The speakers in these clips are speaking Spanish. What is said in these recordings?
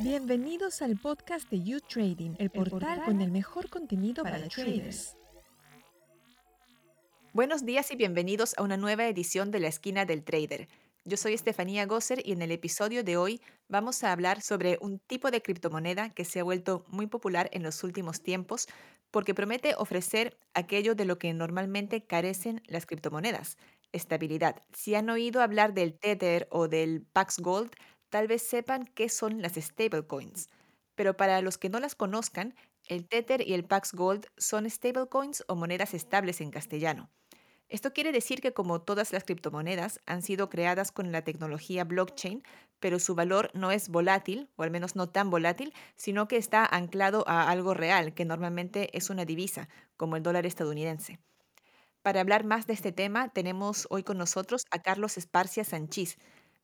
Bienvenidos al podcast de You Trading, el portal con el mejor contenido para traders. Buenos días y bienvenidos a una nueva edición de La Esquina del Trader. Yo soy Estefanía Gosser y en el episodio de hoy vamos a hablar sobre un tipo de criptomoneda que se ha vuelto muy popular en los últimos tiempos porque promete ofrecer aquello de lo que normalmente carecen las criptomonedas, estabilidad. Si han oído hablar del Tether o del Pax Gold, tal vez sepan qué son las stablecoins. Pero para los que no las conozcan, el Tether y el Pax Gold son stablecoins o monedas estables en castellano. Esto quiere decir que como todas las criptomonedas han sido creadas con la tecnología blockchain, pero su valor no es volátil, o al menos no tan volátil, sino que está anclado a algo real, que normalmente es una divisa, como el dólar estadounidense. Para hablar más de este tema, tenemos hoy con nosotros a Carlos Esparcia Sanchís.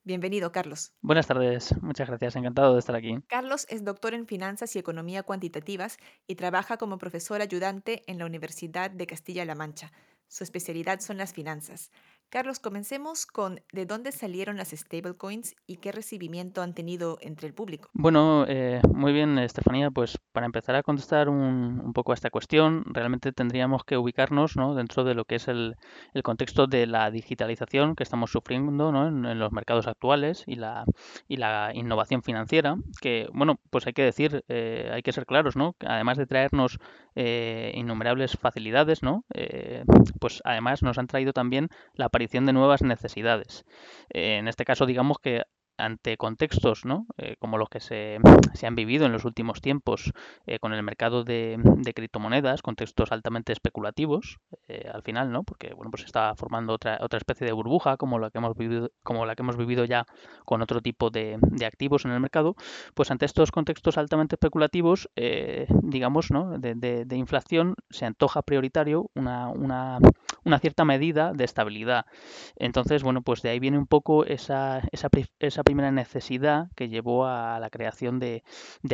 Bienvenido, Carlos. Buenas tardes, muchas gracias, encantado de estar aquí. Carlos es doctor en finanzas y economía cuantitativas y trabaja como profesor ayudante en la Universidad de Castilla-La Mancha. Su especialidad son las finanzas. Carlos, comencemos con de dónde salieron las stablecoins y qué recibimiento han tenido entre el público. Bueno, eh, muy bien, Estefanía. Pues para empezar a contestar un, poco a esta cuestión, realmente tendríamos que ubicarnos ¿no? dentro de lo que es el, contexto de la digitalización que estamos sufriendo en, los mercados actuales y la, innovación financiera, que, bueno, pues hay que decir, eh, hay que ser claros, ¿no? Además de traernos eh, innumerables facilidades, ¿no? pues además nos han traído también la de nuevas necesidades. en este caso, digamos que ante contextos ¿no? Eh, como los que se, se, han vivido en los últimos tiempos eh, con el mercado de, criptomonedas, contextos altamente especulativos, eh, al final, ¿no? porque bueno, pues está formando otra, otra especie de burbuja como la que hemos vivido, como la que hemos vivido ya con otro tipo de, activos en el mercado, pues ante estos contextos altamente especulativos, digamos, ¿no? de, inflación, se antoja prioritario una, una, una, cierta medida de estabilidad. Entonces, bueno, pues de ahí viene un poco esa, esa, esa primera necesidad que llevó a la creación de,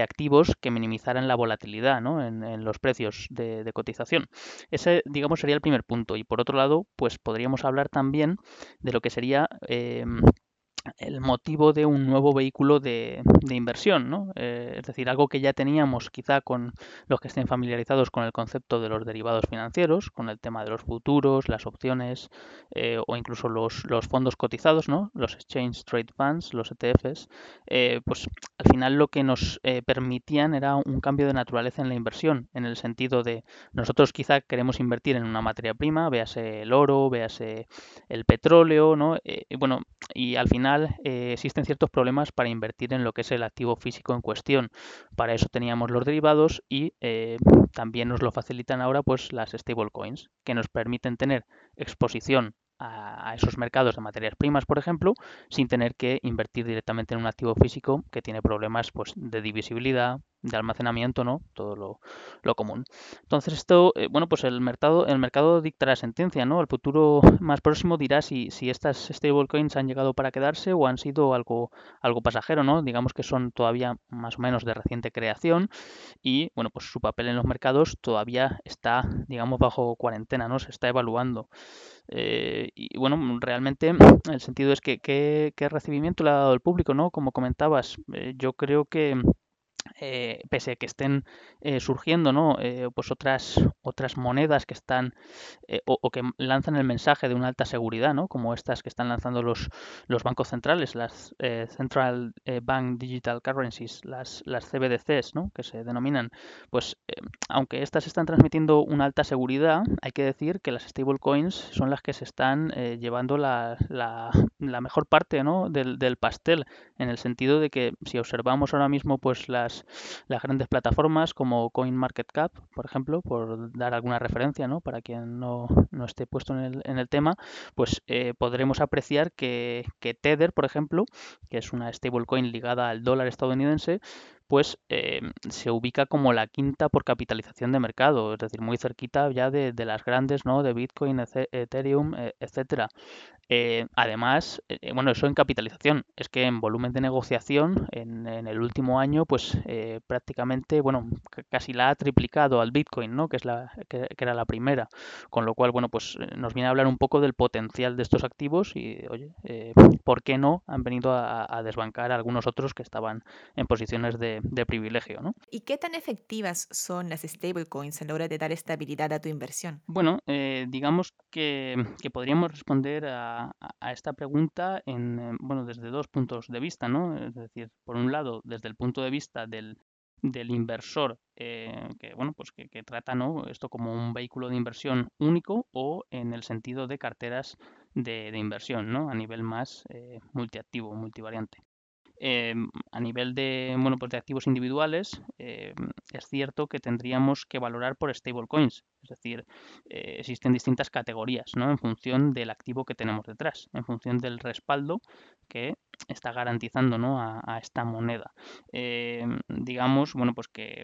activos que minimizaran la volatilidad en, los precios de, cotización. Ese, digamos, sería el primer punto. Y por otro lado, pues podríamos hablar también de lo que sería em, el motivo de un nuevo vehículo de, inversión, ¿no? Eh, es decir, algo que ya teníamos quizá con los que estén familiarizados con el concepto de los derivados financieros, con el tema de los futuros, las opciones eh, o incluso los, fondos cotizados, ¿no? los Exchange Trade Funds, los ETFs, eh, pues al final lo que nos permitían era un cambio de naturaleza en la inversión, en el sentido de nosotros quizá queremos invertir en una materia prima, véase el oro, véase el petróleo, ¿no? y bueno, y al final eh, existen ciertos problemas para invertir en lo que es el activo físico en cuestión. Para eso teníamos los derivados y eh, también nos lo facilitan ahora pues las stablecoins, que nos permiten tener exposición a, esos mercados de materias primas, por ejemplo, sin tener que invertir directamente en un activo físico que tiene problemas pues, de divisibilidad, de almacenamiento, ¿no? Todo lo, común. Entonces esto, eh, bueno, pues el mercado, el mercado dictará sentencia, ¿no? El futuro más próximo dirá si, si estas stablecoins han llegado para quedarse o han sido algo, algo pasajero, ¿no? Digamos que son todavía más o menos de reciente creación y, bueno, pues su papel en los mercados todavía está, digamos, bajo cuarentena, ¿no? Se está evaluando. Eh, y bueno, realmente el sentido es que qué recibimiento le ha dado el público, ¿no? Como comentabas, eh, yo creo que eh, pese a que estén eh, surgiendo ¿no? Eh, pues otras, otras monedas que están o, que lanzan el mensaje de una alta seguridad, ¿no? como estas que están lanzando los, los bancos centrales, las Central Bank Digital Currencies, las, las CBDCs, ¿no? que se denominan, pues aunque estas están transmitiendo una alta seguridad, hay que decir que las stablecoins son las que se están llevando la, la, la, mejor parte ¿no? del, del pastel, en el sentido de que si observamos ahora mismo pues las las, grandes plataformas como CoinMarketCap, por ejemplo, por dar alguna referencia, ¿no? Para quien no, esté puesto en el, en el tema, pues eh, podremos apreciar que, que Tether, por ejemplo, que es una stablecoin ligada al dólar estadounidense, pues eh, se ubica como la quinta por capitalización de mercado, es decir, muy cerquita ya de, las grandes, ¿no? De Bitcoin, Ethereum, e, etcétera. Eh, además, eh, bueno, eso en capitalización, es que en volumen de negociación en, el último año, pues eh, prácticamente, bueno, casi la ha triplicado al Bitcoin, ¿no? Que es la que, era la primera, con lo cual, bueno, pues nos viene a hablar un poco del potencial de estos activos y, oye, ¿por qué no han venido a, desbancar a algunos otros que estaban en posiciones de, privilegio, ¿no? ¿Y qué tan efectivas son las stablecoins a la hora de dar estabilidad a tu inversión? Bueno, digamos que podríamos responder a a, esta pregunta en, eh, bueno, desde dos puntos de vista, ¿no? Es decir, por un lado, desde el punto de vista del, del inversor eh, que bueno pues que, trata ¿no? esto como un vehículo de inversión único o en el sentido de carteras de, inversión ¿no? a nivel más eh, multiactivo multivariante Em, a nivel de, bueno, pues de activos individuales, em, es cierto que tendríamos que valorar por stablecoins, es decir, eh, existen distintas categorías ¿no? en función del activo que tenemos detrás, en función del respaldo que está garantizando ¿no? a, a esta moneda. Digamos, bueno, pues que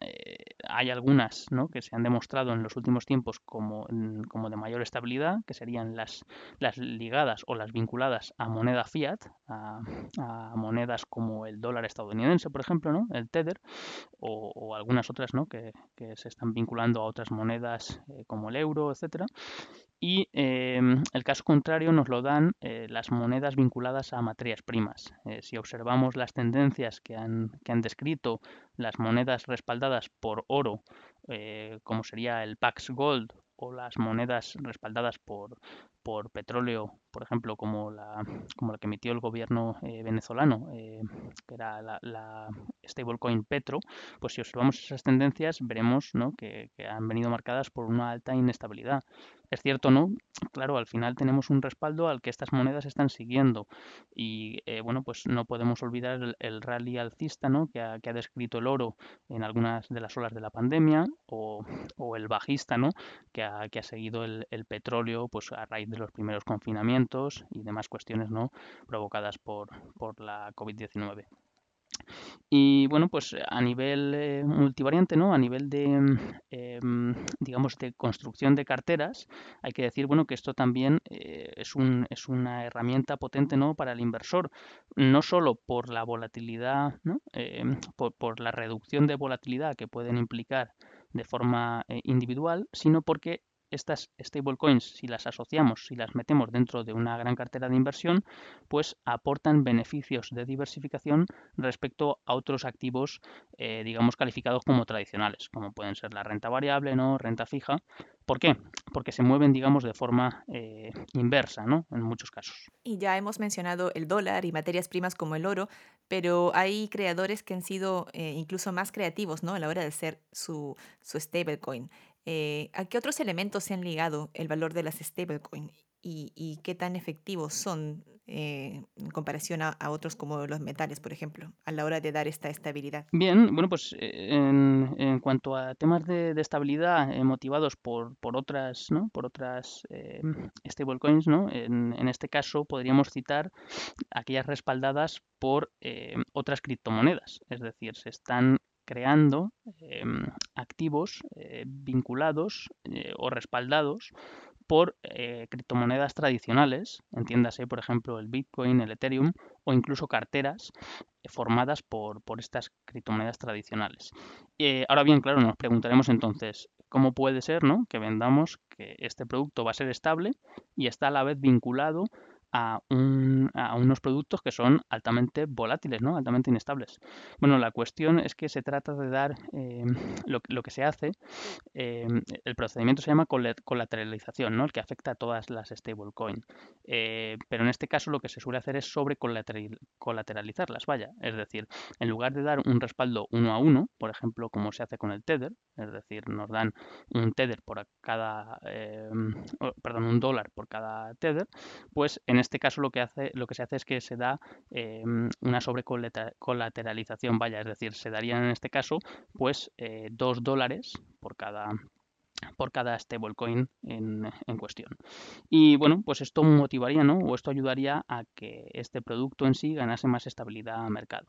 eh, hay algunas ¿no? que se han demostrado en los últimos tiempos como, mm, como de mayor estabilidad, que serían las, las ligadas o las vinculadas a moneda fiat, a, monedas como el dólar estadounidense, por ejemplo, ¿no? el Tether, o, algunas otras ¿no? que, se están vinculando a otras monedas eh, como el euro, etcétera. Y em, el caso contrario nos lo dan eh, las monedas vinculadas a materias primas. Eh, si observamos las tendencias que han, que han, descrito las monedas respaldadas por oro, eh, como sería el Pax Gold o las monedas respaldadas por, por petróleo, por ejemplo, como la, como la que emitió el gobierno eh, venezolano, eh, que era la, stablecoin Petro, pues si observamos esas tendencias veremos ¿no? que, han venido marcadas por una alta inestabilidad. Es cierto, ¿no? Claro, al final tenemos un respaldo al que estas monedas están siguiendo y, eh, bueno, pues no podemos olvidar el, rally alcista, ¿no? Que ha, descrito el oro en algunas de las olas de la pandemia o, o el bajista, ¿no? Que ha, que ha seguido el, el petróleo, pues a raíz de los primeros confinamientos y demás cuestiones ¿no? provocadas por, por la COVID-19. Y bueno, pues a nivel eh, multivariante, ¿no? A nivel de, em, digamos, de construcción de carteras, hay que decir, bueno, que esto también eh, es, un, es una herramienta potente, ¿no? Para el inversor, no solo por la volatilidad, ¿no? Por, por, la reducción de volatilidad que pueden implicar de forma eh, individual, sino porque estas stablecoins, si las asociamos, si las metemos dentro de una gran cartera de inversión, pues aportan beneficios de diversificación respecto a otros activos, eh, digamos, calificados como tradicionales, como pueden ser la renta variable, ¿no? renta fija. ¿Por qué? Porque se mueven, digamos, de forma eh, inversa, ¿no? En muchos casos. Y ya hemos mencionado el dólar y materias primas como el oro, pero hay creadores que han sido eh, incluso más creativos, ¿no? A la hora de hacer su, su stablecoin. Eh, ¿A qué otros elementos se han ligado el valor de las stablecoins y, qué tan efectivos son eh, en comparación a, otros como los metales, por ejemplo, a la hora de dar esta estabilidad? Bien, bueno, pues eh, en, cuanto a temas de, estabilidad motivados por, por, otras, ¿no? por otras stablecoins, ¿no? En, este caso podríamos citar aquellas respaldadas por otras criptomonedas, es decir, se están creando em, activos eh, vinculados eh, o respaldados por eh, criptomonedas tradicionales, entiéndase por ejemplo el Bitcoin, el Ethereum o incluso carteras formadas por, por, estas criptomonedas tradicionales. ahora bien, claro, nos preguntaremos entonces, ¿cómo puede ser ¿no? que vendamos que este producto va a ser estable y está a la vez vinculado a, unos productos que son altamente volátiles, ¿no? altamente inestables. Bueno, la cuestión es que se trata de dar eh, lo, que se hace, eh, el procedimiento se llama colateralización, ¿no? el que afecta a todas las stablecoin. Eh, pero en este caso lo que se suele hacer es sobre colateralizarlas, vaya. Es decir, en lugar de dar un respaldo uno a uno, por ejemplo, como se hace con el Tether, es decir, nos dan un Tether por cada, perdón, un dólar por cada Tether, pues en este caso lo que, hace, lo que se hace es que se da eh, una sobrecolateralización, vaya, es decir, se darían en este caso pues eh, dos dólares por cada por cada stablecoin en, en cuestión. Y bueno, pues esto motivaría, ¿no? O esto ayudaría a que este producto en sí ganase más estabilidad a mercado.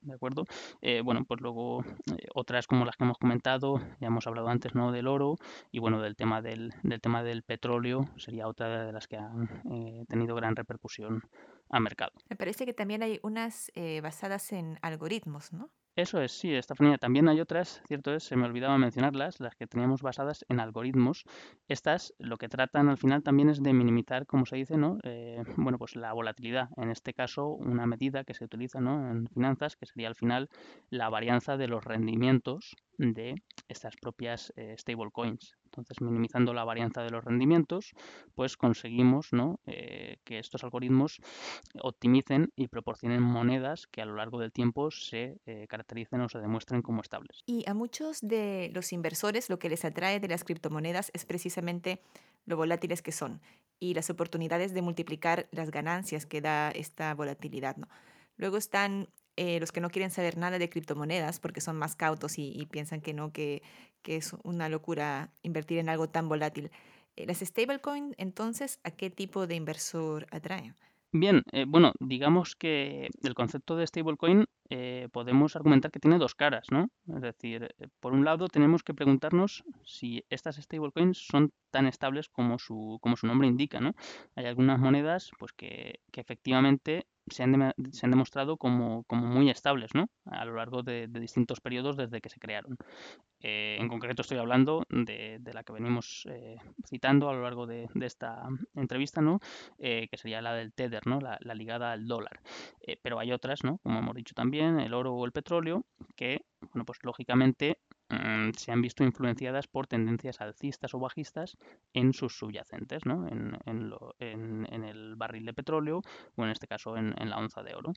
¿De acuerdo? Eh, bueno, pues luego eh, otras como las que hemos comentado, ya hemos hablado antes, ¿no? Del oro y bueno, del tema del, del tema del petróleo sería otra de las que han eh, tenido gran repercusión a mercado. Me parece que también hay unas basadas en algoritmos, ¿no? Eso es, sí, Estefanía. También hay otras, cierto es, se me olvidaba mencionarlas, las que teníamos basadas en algoritmos. Estas lo que tratan al final también es de minimizar, como se dice, ¿no? Eh, bueno, pues la volatilidad. En este caso, una medida que se utiliza ¿no? en finanzas, que sería al final la varianza de los rendimientos de estas propias eh, stablecoins. Entonces, minimizando la varianza de los rendimientos, pues conseguimos ¿no? Eh, que estos algoritmos optimicen y proporcionen monedas que a lo largo del tiempo se eh, caractericen o se demuestren como estables. Y a muchos de los inversores lo que les atrae de las criptomonedas es precisamente lo volátiles que son y las oportunidades de multiplicar las ganancias que da esta volatilidad. ¿no? Luego están eh, los que no quieren saber nada de criptomonedas porque son más cautos y, piensan que no, que, que, es una locura invertir en algo tan volátil. Eh, ¿Las stablecoins, entonces, a qué tipo de inversor atraen? Bien, eh, bueno, digamos que el concepto de stablecoin podemos argumentar que tiene dos caras, ¿no? Es decir, por un lado tenemos que preguntarnos si estas stablecoins son tan estables como su, como su nombre indica, ¿no? Hay algunas monedas pues que, que efectivamente se han, se han demostrado como, como, muy estables ¿no? a lo largo de, distintos periodos desde que se crearon. Eh, en concreto estoy hablando de, de la que venimos eh, citando a lo largo de, esta entrevista, ¿no? Eh, que sería la del Tether, ¿no? la, la ligada al dólar. pero hay otras, ¿no? como hemos dicho también, el oro o el petróleo, que bueno, pues lógicamente Mm, se han visto influenciadas por tendencias alcistas o bajistas en sus subyacentes, ¿no? en, en, el barril de petróleo o en este caso en, la onza de oro.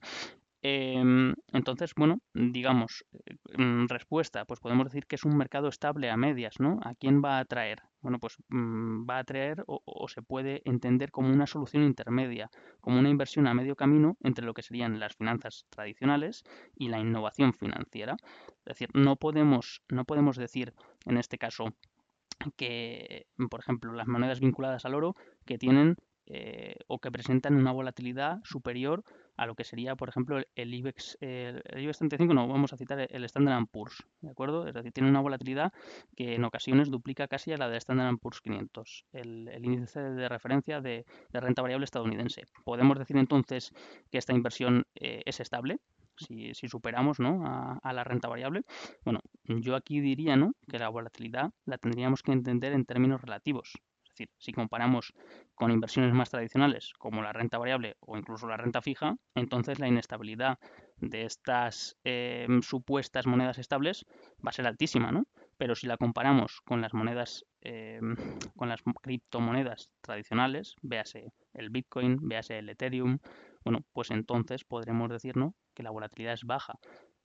Em, entonces, bueno, digamos, mm, respuesta, pues podemos decir que es un mercado estable a medias, ¿no? ¿A quién va a atraer? Bueno, pues mm, va a atraer o, se puede entender como una solución intermedia, como una inversión a medio camino entre lo que serían las finanzas tradicionales y la innovación financiera. Es decir, no podemos, no podemos decir en este caso que, por ejemplo, las monedas vinculadas al oro que tienen eh, o que presentan una volatilidad superior a lo que sería, por ejemplo, el IBEX, el, IBEX 35, no, vamos a citar el Standard Poor's, ¿de acuerdo? Es decir, tiene una volatilidad que en ocasiones duplica casi a la del Standard Poor's 500, el, índice de referencia de, renta variable estadounidense. Podemos decir entonces que esta inversión eh, es estable, si, superamos ¿no? a, a, la renta variable. Bueno, yo aquí diría ¿no? que la volatilidad la tendríamos que entender en términos relativos. Es decir, si comparamos con inversiones más tradicionales como la renta variable o incluso la renta fija, entonces la inestabilidad de estas em, supuestas monedas estables va a ser altísima, ¿no? Pero si la comparamos con las monedas, em, con las criptomonedas tradicionales, véase el Bitcoin, véase el Ethereum, bueno, pues entonces podremos decir, ¿no? Que la volatilidad es baja.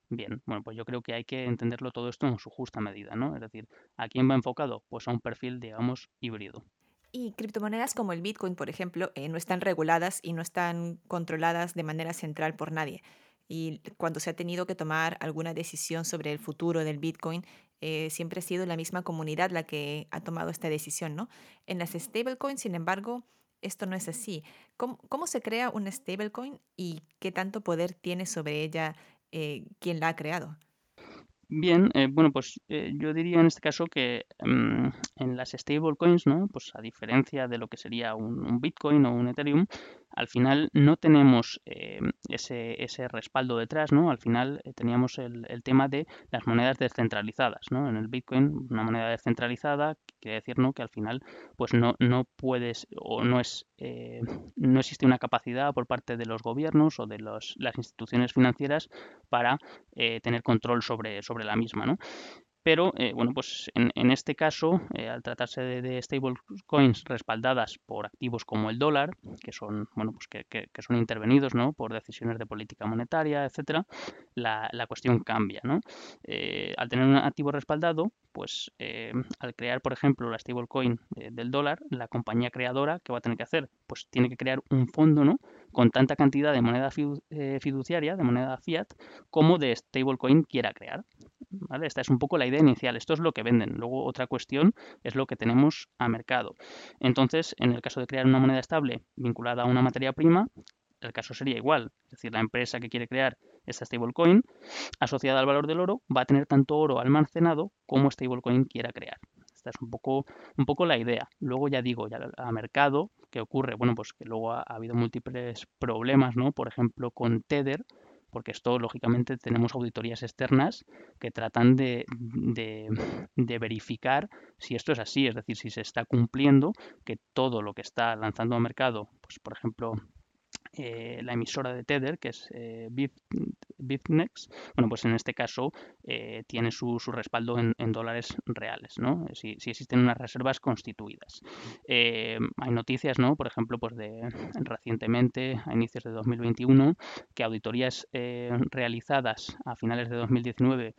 Bien, bueno, pues yo creo que hay que entenderlo todo esto en su justa medida, ¿no? Es decir, ¿a quién va enfocado? Pues a un perfil, digamos, híbrido. Y criptomonedas como el Bitcoin, por ejemplo, eh, no están reguladas y no están controladas de manera central por nadie. Y cuando se ha tenido que tomar alguna decisión sobre el futuro del Bitcoin, eh, siempre ha sido la misma comunidad la que ha tomado esta decisión, ¿no? En las stablecoins, sin embargo, esto no es así. ¿Cómo, cómo se crea una stablecoin y qué tanto poder tiene sobre ella eh, quién la ha creado. Bien, eh, bueno, pues eh, yo diría en este caso que mm, en las stablecoins, ¿no? Pues a diferencia de lo que sería un, Bitcoin o un Ethereum, al final no tenemos ese, ese, respaldo detrás, ¿no? Al final teníamos el, el, tema de las monedas descentralizadas, ¿no? En el Bitcoin, una moneda descentralizada quiere decir, ¿no? Que al final, pues no, no puedes o no es eh, no existe una capacidad por parte de los gobiernos o de los, las instituciones financieras para eh, tener control sobre la misma. ¿no? pero eh, bueno, pues en, este caso, eh, al tratarse de, de stablecoins respaldadas por activos como el dólar, que son, bueno, pues que, son intervenidos ¿no? por decisiones de política monetaria, etcétera, la, cuestión cambia. ¿no? Eh, al tener un activo respaldado, pues al crear, por ejemplo, la stablecoin del dólar, la compañía creadora, ¿qué va a tener que hacer? Pues tiene que crear un fondo, ¿no? Con tanta cantidad de moneda fiduciaria, de moneda fiat, como de stablecoin quiera crear. Esta es un poco la idea inicial. Esto es lo que venden. Luego otra cuestión es lo que tenemos a mercado. Entonces, en el caso de crear una moneda estable vinculada a una materia prima, el caso sería igual. Es decir, la empresa que quiere crear esta stablecoin asociada al valor del oro va a tener tanto oro almacenado como stablecoin quiera crear. Es un poco, un poco la idea. Luego ya digo, ya a mercado, ¿qué ocurre? Bueno, pues que luego ha, habido múltiples problemas, ¿no? Por ejemplo, con Tether, porque esto lógicamente tenemos auditorías externas que tratan de, de, verificar si esto es así, es decir, si se está cumpliendo que todo lo que está lanzando al mercado, pues por ejemplo eh, la emisora de Tether, que es eh, Bitnex, bueno, pues en este caso eh, tiene su, respaldo en, dólares reales, ¿no? Si, existen unas reservas constituidas. hay noticias, ¿no? Por ejemplo, pues de recientemente, a inicios de 2021, que auditorías realizadas a finales de 2019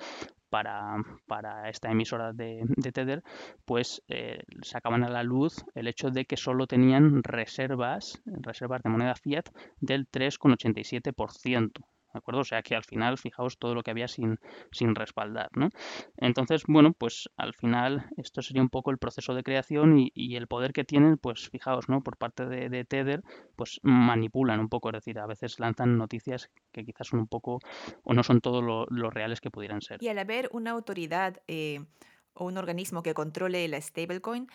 para, esta emisora de, Tether, pues eh, sacaban a la luz el hecho de que solo tenían reservas, reservas de moneda fiat del 3,87%. ¿De acuerdo? O sea que al final, fijaos todo lo que había sin, sin respaldar, ¿no? Entonces, bueno, pues al final esto sería un poco el proceso de creación y, el poder que tienen, pues fijaos, ¿no? Por parte de, Tether, pues manipulan un poco, es decir, a veces lanzan noticias que quizás son un poco o no son todos lo, reales que pudieran ser. Y al haber una autoridad eh, o un organismo que controle la stablecoin,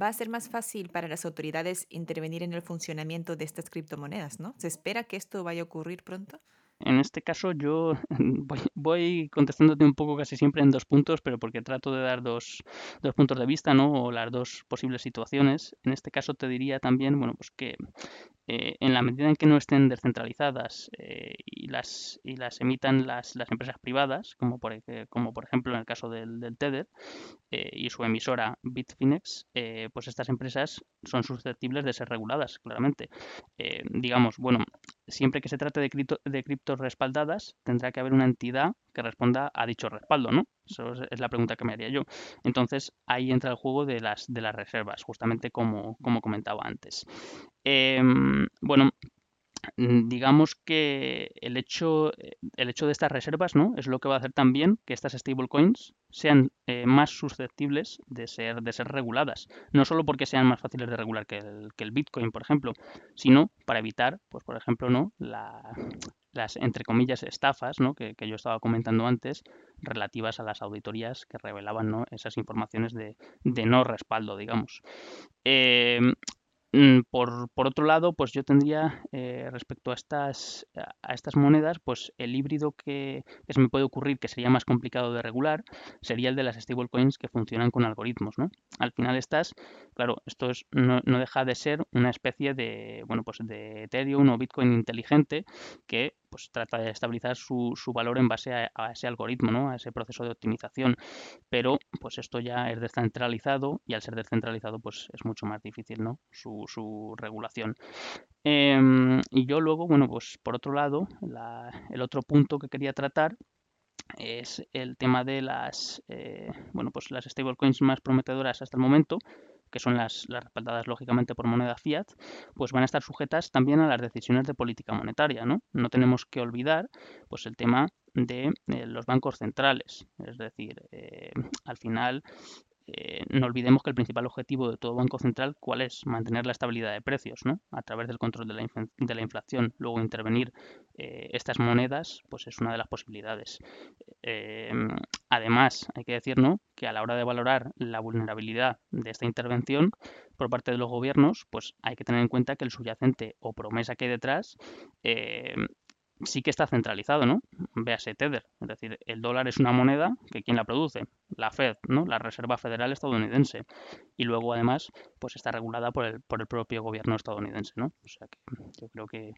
va a ser más fácil para las autoridades intervenir en el funcionamiento de estas criptomonedas, ¿no? ¿Se espera que esto vaya a ocurrir pronto? En este caso yo voy, contestándote un poco casi siempre en dos puntos, pero porque trato de dar dos, dos, puntos de vista, ¿no? O las dos posibles situaciones. En este caso te diría también, bueno, pues que eh, en la medida en que no estén descentralizadas eh, y, las, y las emitan las, las empresas privadas, como por, como por ejemplo en el caso del, del Tether eh, y su emisora Bitfinex, pues estas empresas son susceptibles de ser reguladas, claramente. digamos, bueno, siempre que se trate de, cripto, de criptos respaldadas, tendrá que haber una entidad que responda a dicho respaldo, ¿no? Eso es la pregunta que me haría yo. Entonces, ahí entra el juego de las, de las reservas, justamente como, como comentaba antes. Em, bueno, digamos que el hecho, el hecho de estas reservas ¿no? es lo que va a hacer también que estas stablecoins sean eh, más susceptibles de ser, de ser reguladas. No solo porque sean más fáciles de regular que el, que el Bitcoin, por ejemplo, sino para evitar, pues por ejemplo, ¿no? Las, entre comillas, estafas ¿no? que, yo estaba comentando antes relativas a las auditorías que revelaban ¿no? esas informaciones de, de no respaldo, digamos. Eh, Mm, por, por, otro lado, pues yo tendría eh, respecto a estas, a estas monedas, pues el híbrido que, que, se me puede ocurrir que sería más complicado de regular sería el de las stablecoins que funcionan con algoritmos, ¿no? Al final estas, claro, esto es, no, no, deja de ser una especie de, bueno, pues de Ethereum o Bitcoin inteligente que pues trata de estabilizar su, su valor en base a, ese algoritmo, ¿no? a ese proceso de optimización. Pero pues esto ya es descentralizado y al ser descentralizado pues es mucho más difícil ¿no? su, su regulación. Em, y yo luego, bueno, pues por otro lado, el otro punto que quería tratar es el tema de las, eh, bueno, pues las stablecoins más prometedoras hasta el momento, que son las, respaldadas lógicamente por moneda fiat, pues van a estar sujetas también a las decisiones de política monetaria. No, no tenemos que olvidar pues, el tema de eh, los bancos centrales. Es decir, eh, al final eh, no olvidemos que el principal objetivo de todo banco central, ¿cuál es? Mantener la estabilidad de precios, ¿no? A través del control de la, de la inflación. Luego intervenir eh, estas monedas, pues es una de las posibilidades. Eh, además, hay que decir, ¿no? Que a la hora de valorar la vulnerabilidad de esta intervención por parte de los gobiernos, pues hay que tener en cuenta que el subyacente o promesa que hay detrás sí que está centralizado, ¿no? Véase Tether, es decir, el dólar es una moneda que quien la produce, la Fed, ¿no? La Reserva Federal estadounidense. Y luego además, pues está regulada por el, por el propio gobierno estadounidense, ¿no? O sea que yo creo que,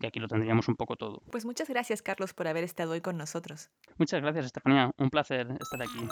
que aquí lo tendríamos un poco todo. Pues muchas gracias, Carlos, por haber estado hoy con nosotros. Muchas gracias, Estefanía. Un placer estar aquí.